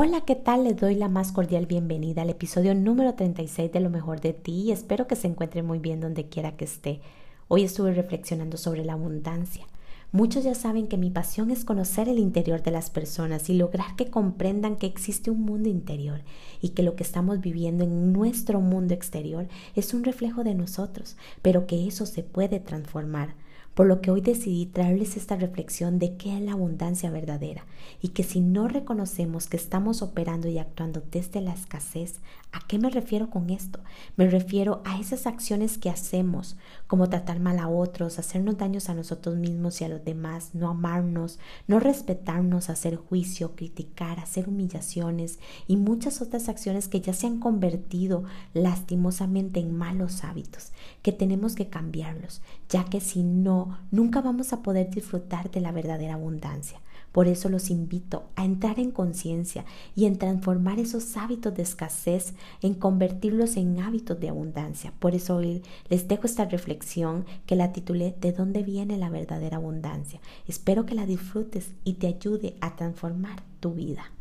Hola, ¿qué tal? Les doy la más cordial bienvenida al episodio número 36 de Lo mejor de ti y espero que se encuentre muy bien donde quiera que esté. Hoy estuve reflexionando sobre la abundancia. Muchos ya saben que mi pasión es conocer el interior de las personas y lograr que comprendan que existe un mundo interior y que lo que estamos viviendo en nuestro mundo exterior es un reflejo de nosotros, pero que eso se puede transformar por lo que hoy decidí traerles esta reflexión de qué es la abundancia verdadera y que si no reconocemos que estamos operando y actuando desde la escasez, ¿a qué me refiero con esto? Me refiero a esas acciones que hacemos, como tratar mal a otros, hacernos daños a nosotros mismos y a los demás, no amarnos, no respetarnos, hacer juicio, criticar, hacer humillaciones y muchas otras acciones que ya se han convertido lastimosamente en malos hábitos, que tenemos que cambiarlos, ya que si no nunca vamos a poder disfrutar de la verdadera abundancia. Por eso los invito a entrar en conciencia y en transformar esos hábitos de escasez, en convertirlos en hábitos de abundancia. Por eso hoy les dejo esta reflexión que la titulé ¿De dónde viene la verdadera abundancia? Espero que la disfrutes y te ayude a transformar tu vida.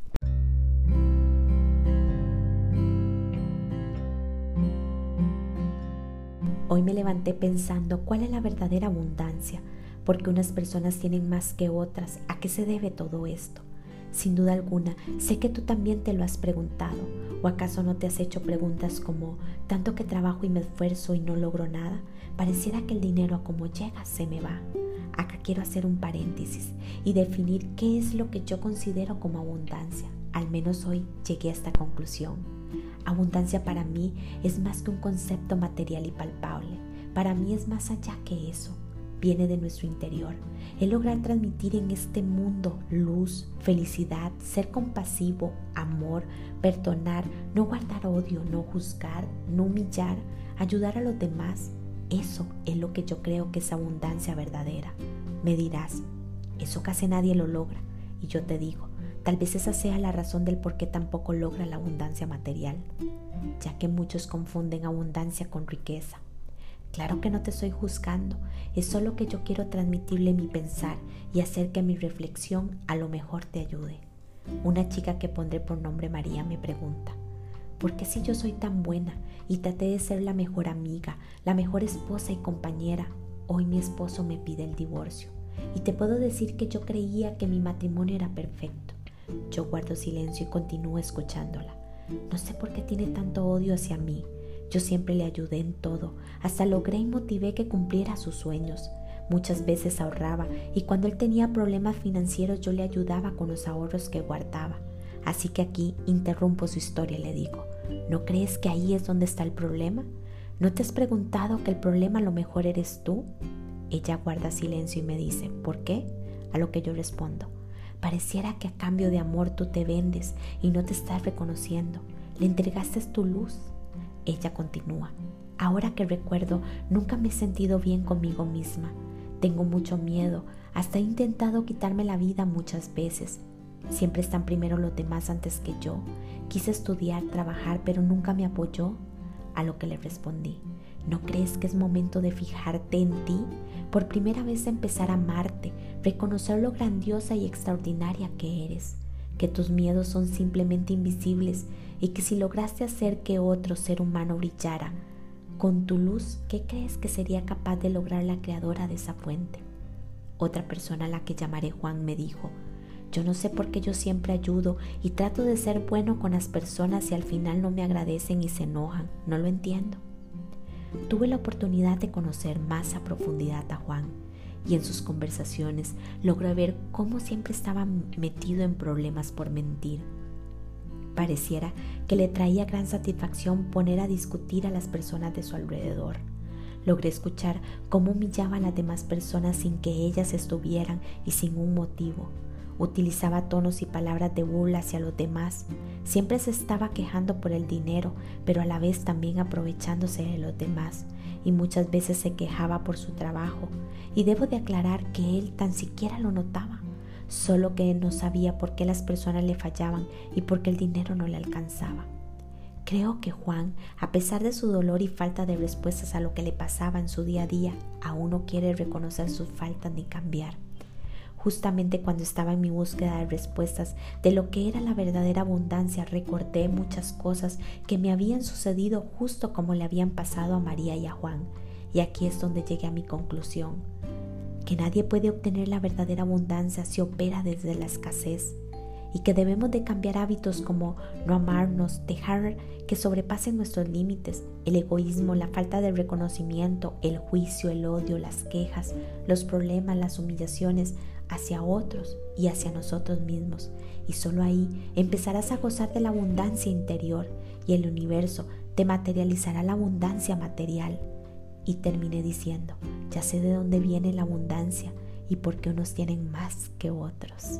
Hoy me levanté pensando cuál es la verdadera abundancia, porque unas personas tienen más que otras. ¿A qué se debe todo esto? Sin duda alguna, sé que tú también te lo has preguntado. ¿O acaso no te has hecho preguntas como, tanto que trabajo y me esfuerzo y no logro nada? Pareciera que el dinero a como llega se me va. Acá quiero hacer un paréntesis y definir qué es lo que yo considero como abundancia. Al menos hoy llegué a esta conclusión. Abundancia para mí es más que un concepto material y palpable. Para mí es más allá que eso. Viene de nuestro interior. Es lograr transmitir en este mundo luz, felicidad, ser compasivo, amor, perdonar, no guardar odio, no juzgar, no humillar, ayudar a los demás. Eso es lo que yo creo que es abundancia verdadera. Me dirás, eso casi nadie lo logra. Y yo te digo, Tal vez esa sea la razón del por qué tampoco logra la abundancia material, ya que muchos confunden abundancia con riqueza. Claro que no te estoy juzgando, es solo que yo quiero transmitirle mi pensar y hacer que mi reflexión a lo mejor te ayude. Una chica que pondré por nombre María me pregunta, ¿por qué si yo soy tan buena y traté de ser la mejor amiga, la mejor esposa y compañera, hoy mi esposo me pide el divorcio? Y te puedo decir que yo creía que mi matrimonio era perfecto. Yo guardo silencio y continúo escuchándola. No sé por qué tiene tanto odio hacia mí. Yo siempre le ayudé en todo, hasta logré y motivé que cumpliera sus sueños. Muchas veces ahorraba y cuando él tenía problemas financieros yo le ayudaba con los ahorros que guardaba. Así que aquí interrumpo su historia y le digo, ¿no crees que ahí es donde está el problema? ¿No te has preguntado que el problema a lo mejor eres tú? Ella guarda silencio y me dice, ¿por qué? A lo que yo respondo, Pareciera que a cambio de amor tú te vendes y no te estás reconociendo. Le entregaste tu luz. Ella continúa. Ahora que recuerdo, nunca me he sentido bien conmigo misma. Tengo mucho miedo. Hasta he intentado quitarme la vida muchas veces. Siempre están primero los demás antes que yo. Quise estudiar, trabajar, pero nunca me apoyó. A lo que le respondí. ¿No crees que es momento de fijarte en ti? Por primera vez empezar a amarte, reconocer lo grandiosa y extraordinaria que eres, que tus miedos son simplemente invisibles y que si lograste hacer que otro ser humano brillara con tu luz, ¿qué crees que sería capaz de lograr la creadora de esa fuente? Otra persona a la que llamaré Juan me dijo, yo no sé por qué yo siempre ayudo y trato de ser bueno con las personas y al final no me agradecen y se enojan, no lo entiendo. Tuve la oportunidad de conocer más a profundidad a Juan y en sus conversaciones logré ver cómo siempre estaba metido en problemas por mentir. Pareciera que le traía gran satisfacción poner a discutir a las personas de su alrededor. Logré escuchar cómo humillaba a las demás personas sin que ellas estuvieran y sin un motivo Utilizaba tonos y palabras de burla hacia los demás. Siempre se estaba quejando por el dinero, pero a la vez también aprovechándose de los demás. y muchas veces se quejaba por su trabajo y debo de aclarar que él tan siquiera lo notaba, solo que no sabía por qué las personas le fallaban y por qué el dinero no le alcanzaba. Creo que Juan, a pesar de su dolor y falta de respuestas a lo que le pasaba en su día a día, aún no quiere reconocer sus faltas ni cambiar. Justamente cuando estaba en mi búsqueda de respuestas de lo que era la verdadera abundancia, recordé muchas cosas que me habían sucedido justo como le habían pasado a María y a Juan. Y aquí es donde llegué a mi conclusión, que nadie puede obtener la verdadera abundancia si opera desde la escasez y que debemos de cambiar hábitos como no amarnos, dejar que sobrepasen nuestros límites, el egoísmo, la falta de reconocimiento, el juicio, el odio, las quejas, los problemas, las humillaciones hacia otros y hacia nosotros mismos. Y solo ahí empezarás a gozar de la abundancia interior y el universo te materializará la abundancia material. Y terminé diciendo, ya sé de dónde viene la abundancia y por qué unos tienen más que otros.